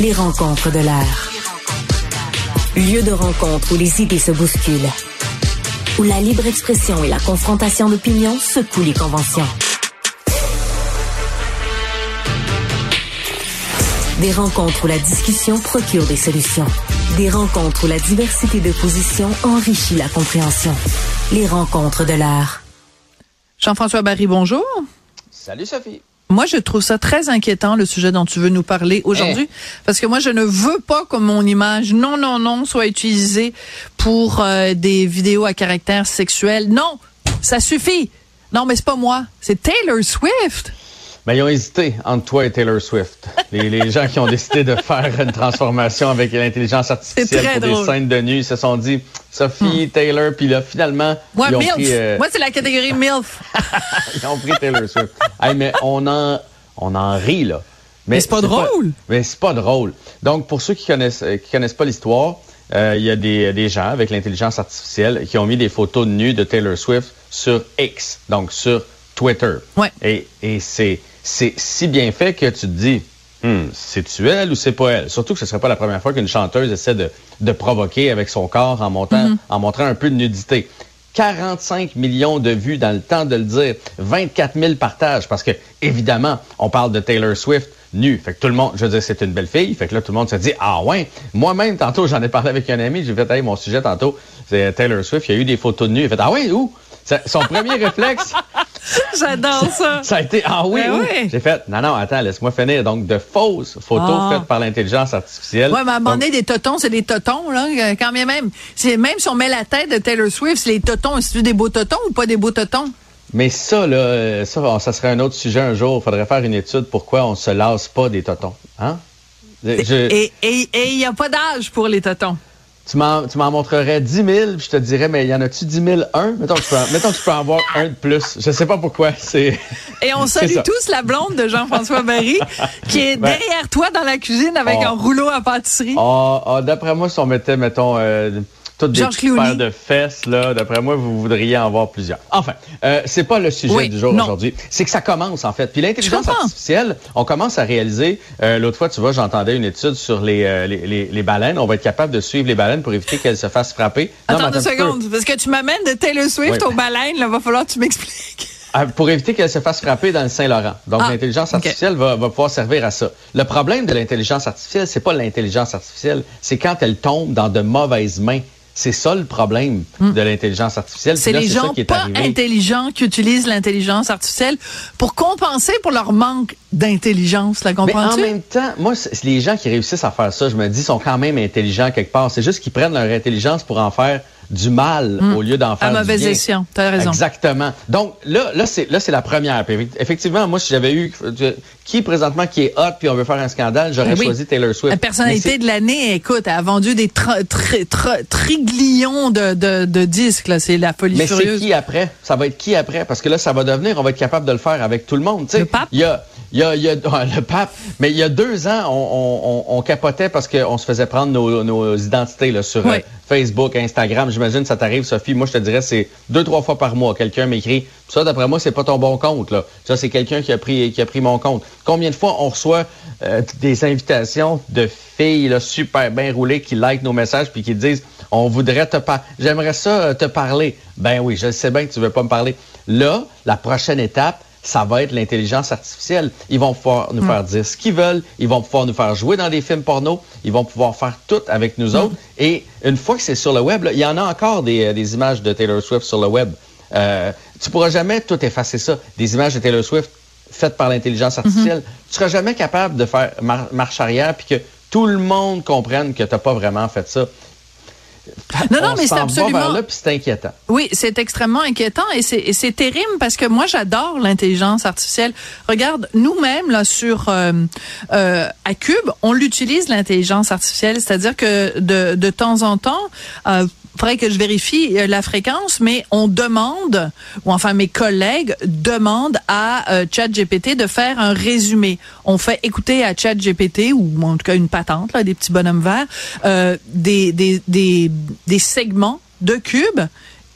Les rencontres de l'air. Lieu de rencontre où les idées se bousculent. Où la libre expression et la confrontation d'opinions secouent les conventions. Des rencontres où la discussion procure des solutions. Des rencontres où la diversité de positions enrichit la compréhension. Les rencontres de l'art. Jean-François Barry, bonjour. Salut Sophie. Moi, je trouve ça très inquiétant, le sujet dont tu veux nous parler aujourd'hui, Eh. parce que moi, je ne veux pas que mon image, non, non, non, soit utilisée pour euh, des vidéos à caractère sexuel. Non, ça suffit. Non, mais c'est pas moi, c'est Taylor Swift. Ben, ils ont hésité entre toi et Taylor Swift. Les, les gens qui ont décidé de faire une transformation avec l'intelligence artificielle pour drôle. des scènes de nuit, ils se sont dit Sophie, Taylor, puis là, finalement, Moi, ils, ont MILF. pris, euh, Moi, c'est la catégorie MILF. ils ont pris Taylor Swift. Hey, mais on en, on en rit, là. Mais c'est pas drôle. mais c'est pas drôle. Donc, pour ceux qui connaissent, euh, qui connaissent pas l'histoire, euh, il y a des, des gens avec l'intelligence artificielle qui ont mis des photos de nus de Taylor Swift sur X, donc sur Twitter. Ouais. Et, et c'est, c'est si bien fait que tu te dis, Hmm, c'est-tu elle ou c'est pas elle? Surtout que ce serait pas la première fois qu'une chanteuse essaie de, de provoquer avec son corps en, montant, en montrant un peu de nudité. 45 millions de vues dans le temps de le dire, 24 000 partages, parce que, évidemment, on parle de Taylor Swift nue. Fait que tout le monde, je veux dire, c'est une belle fille. Fait que là, tout le monde se dit, ah ouais. Moi-même, tantôt, j'en ai parlé avec un ami, j'ai fait, hey, mon sujet tantôt, c'est Taylor Swift, il y a eu des photos de nue. Il a fait, ah ouais, où? Son premier réflexe, J'adore ça. ça a été Ah oui, Ben oui. J'ai fait Non, non, attends, laisse-moi finir. Donc, de fausses photos Ah. faites par l'intelligence artificielle. Ouais, mais à un moment donné, des totons, c'est des totons, là, quand même. Même si on met la tête de Taylor Swift, c'est les totons. C'est-tu des beaux totons ou pas des beaux totons? mais ça, là, ça, ça serait un autre sujet un jour. Il faudrait faire une étude pourquoi on se lasse pas des totons. Hein? Je- Et il et, n'y a pas d'âge pour les totons. Tu m'en tu m'en montrerais 10 000, puis je te dirais, mais y en a-tu 10 000 un? Mettons que, tu peux en, mettons que tu peux en avoir un de plus. Je sais pas pourquoi. C'est. Et on salue ça. tous la blonde de Jean-François Barry, qui est Ben. derrière toi dans la cuisine avec Oh. un rouleau à pâtisserie. Ah, ah, d'après moi, si on mettait, mettons, euh, toutes des George petites Clooney. paires de fesses, là, d'après moi, vous voudriez en voir plusieurs. Enfin, euh, c'est pas le sujet Oui, du jour non. aujourd'hui. C'est que ça commence, en fait. Puis l'intelligence artificielle, on commence à réaliser, euh, l'autre fois, tu vois, j'entendais une étude sur les, euh, les, les, les baleines. On va être capable de suivre les baleines pour éviter qu'elles se fassent frapper. Non, Attends deux un petit peu. secondes, parce que tu m'amènes de Taylor Swift Oui. au baleine, là, va falloir que tu m'expliques. Ah, pour éviter qu'elle se fasse frapper dans le Saint-Laurent. Donc, Ah, l'intelligence artificielle va, va pouvoir servir à ça. Le problème de l'intelligence artificielle, c'est pas l'intelligence artificielle, c'est quand elle tombe dans de mauvaises mains. C'est ça le problème de l'intelligence artificielle. Hmm. C'est les ça gens qui est pas arrivé. intelligents qui utilisent l'intelligence artificielle pour compenser pour leur manque d'intelligence, la Mais en comprends-tu? même temps, moi, c'est- les gens qui réussissent à faire ça, je me dis, sont quand même intelligents quelque part. C'est juste qu'ils prennent leur intelligence pour en faire du mal au lieu d'en faire Hmm. À du mauvais bien. escient, t'as raison. Exactement. Donc là, là c'est là c'est la première. Effectivement, moi, si j'avais eu euh, qui présentement qui est hot puis on veut faire un scandale, j'aurais oui. choisi Taylor Swift. La personnalité de l'année, écoute, elle a vendu des triglions de, de, de disques, là. C'est la folie Mais c'est qui après? Ça va être qui après? Parce que là, ça va devenir, on va être capable de le faire avec tout le monde. tu sais. Le pape? Il y a, il y a, il y a ouais, le pape. Mais il y a deux ans, on, on, on, on capotait parce qu'on se faisait prendre nos, nos identités là, sur Oui. euh, Facebook, Instagram. J'imagine ça t'arrive, Sophie. Moi, je te dirais, c'est deux, trois fois par mois. Quelqu'un m'écrit, ça, d'après moi, c'est pas ton bon compte. Là. Ça, c'est quelqu'un qui a pris qui a pris mon compte. Combien de fois on reçoit euh, des invitations de filles là, super bien roulées qui like nos messages puis qui disent, on voudrait te parler. J'aimerais ça euh, te parler. Ben oui, je sais bien que tu veux pas me parler. Là, la prochaine étape, ça va être l'intelligence artificielle. Ils vont pouvoir nous faire dire ce qu'ils veulent, ils vont pouvoir nous faire jouer dans des films porno, ils vont pouvoir faire tout avec nous autres. Et une fois que c'est sur le web, là, il y en a encore des, euh, des images de Taylor Swift sur le web. Euh, tu pourras jamais tout effacer ça. Des images de Taylor Swift faites par l'intelligence artificielle. Tu seras jamais capable de faire mar- marche arrière puis que tout le monde comprenne que tu n'as pas vraiment fait ça. Non, non, On mais c'est absolument. vers là, puis c'est inquiétant. Oui, c'est extrêmement inquiétant et c'est et c'est terrible parce que moi j'adore l'intelligence artificielle. Regarde, nous-mêmes là sur euh, euh, à Cube, on l'utilise l'intelligence artificielle, c'est-à-dire que de de temps en temps, euh, faudrait que je vérifie euh, la fréquence, mais on demande, ou enfin mes collègues demandent à euh, ChatGPT de faire un résumé. On fait écouter à ChatGPT ou en tout cas une patente, là, des petits bonhommes verts, euh, des, des, des, des segments de Cube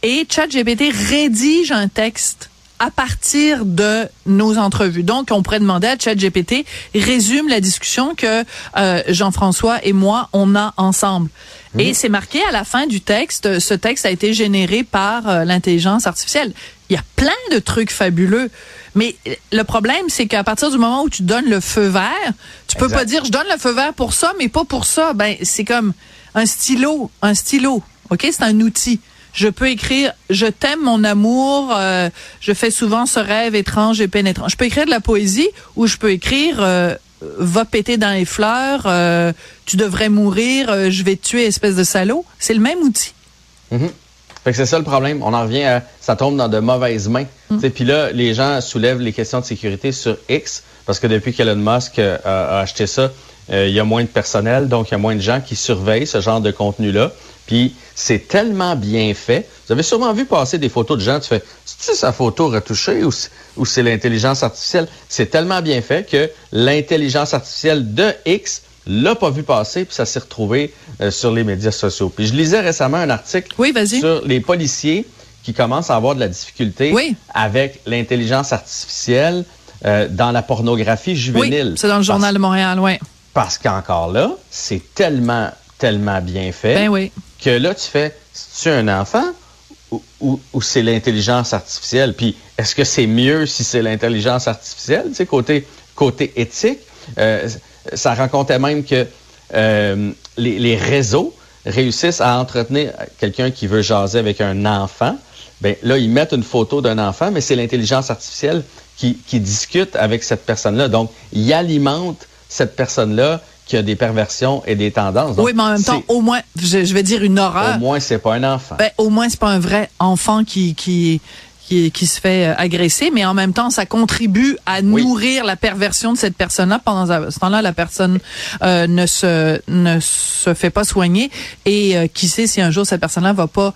et ChatGPT rédige un texte à partir de nos entrevues. Donc, on pourrait demander à ChatGPT, résume la discussion que euh, Jean-François et moi, on a ensemble. Et c'est marqué à la fin du texte, ce texte a été généré par euh, l'intelligence artificielle. Il y a plein de trucs fabuleux. Mais le problème, c'est qu'à partir du moment où tu donnes le feu vert, tu peux Exact. pas dire je donne le feu vert pour ça, mais pas pour ça. Ben, c'est comme un stylo, un stylo. OK? C'est un outil. Je peux écrire je t'aime mon amour, euh, je fais souvent ce rêve étrange et pénétrant. Je peux écrire de la poésie ou je peux écrire euh, va péter dans les fleurs, euh, tu devrais mourir, je vais te tuer espèce de salaud. C'est le même outil. Mhm. Fait que c'est ça le problème. On en revient à ça tombe dans de mauvaises mains. Mm. Puis là, les gens soulèvent les questions de sécurité sur X parce que depuis qu'Elon Musk euh, a, acheté ça, euh, il y a moins de personnel, donc il y a moins de gens qui surveillent ce genre de contenu-là. Puis c'est tellement bien fait. Vous avez sûrement vu passer des photos de gens, tu fais, c'est-tu sa photo retouchée ou c'est- ou c'est l'intelligence artificielle? C'est tellement bien fait que l'intelligence artificielle de X l'a pas vu passer, puis ça s'est retrouvé euh, sur les médias sociaux. Puis je lisais récemment un article Oui, sur les policiers qui commencent à avoir de la difficulté Oui. avec l'intelligence artificielle euh, dans la pornographie Oui, juvénile. c'est dans le Parce- journal de Montréal, ouais. Parce, qu'encore là, c'est tellement, tellement bien fait Ben oui. Que là, tu fais, c'est-tu un enfant ou, c'est l'intelligence artificielle? Puis, est-ce que c'est mieux si c'est l'intelligence artificielle? Côté, côté éthique, euh, ça racontait même que euh, les, les réseaux réussissent à entretenir quelqu'un qui veut jaser avec un enfant. Ben là, ils mettent une photo d'un enfant, mais c'est l'intelligence artificielle qui, qui discute avec cette personne-là. Donc, ils alimentent cette personne-là qui a des perversions et des tendances. Donc, oui, mais en même temps, au moins, je, je vais dire une horreur. au moins, c'est pas un enfant. Ben, au moins, c'est pas un vrai enfant qui, qui, qui, qui se fait euh, agresser, mais en même temps, ça contribue à Oui. nourrir la perversion de cette personne-là. Pendant ce temps-là, la personne euh, ne se ne se fait pas soigner et euh, qui sait si un jour cette personne-là va pas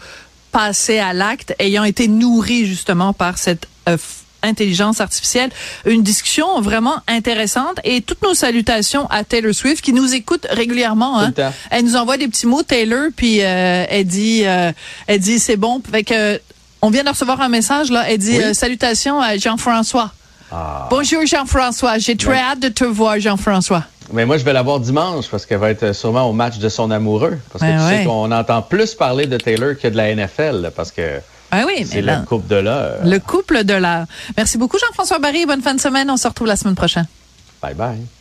passer à l'acte ayant été nourrie justement par cette euh, intelligence artificielle. Une discussion vraiment intéressante et toutes nos salutations à Taylor Swift qui nous écoute régulièrement. Hein. Elle nous envoie des petits mots, Taylor, puis euh, elle dit, euh, elle dit c'est bon. Fait que on vient de recevoir un message là. Elle dit Oui. euh, salutations à Jean-François. Ah. Bonjour Jean-François, j'ai très hâte de te voir Jean-François. Mais moi, je vais la voir dimanche parce qu'elle va être sûrement au match de son amoureux. Parce que Ben tu ouais. sais qu'on entend plus parler de Taylor que de la NFL là, parce que Ah oui, c'est là, coupe de l'heure. le couple de l'heure. Merci beaucoup Jean-François Barry, bonne fin de semaine. On se retrouve la semaine prochaine. Bye bye.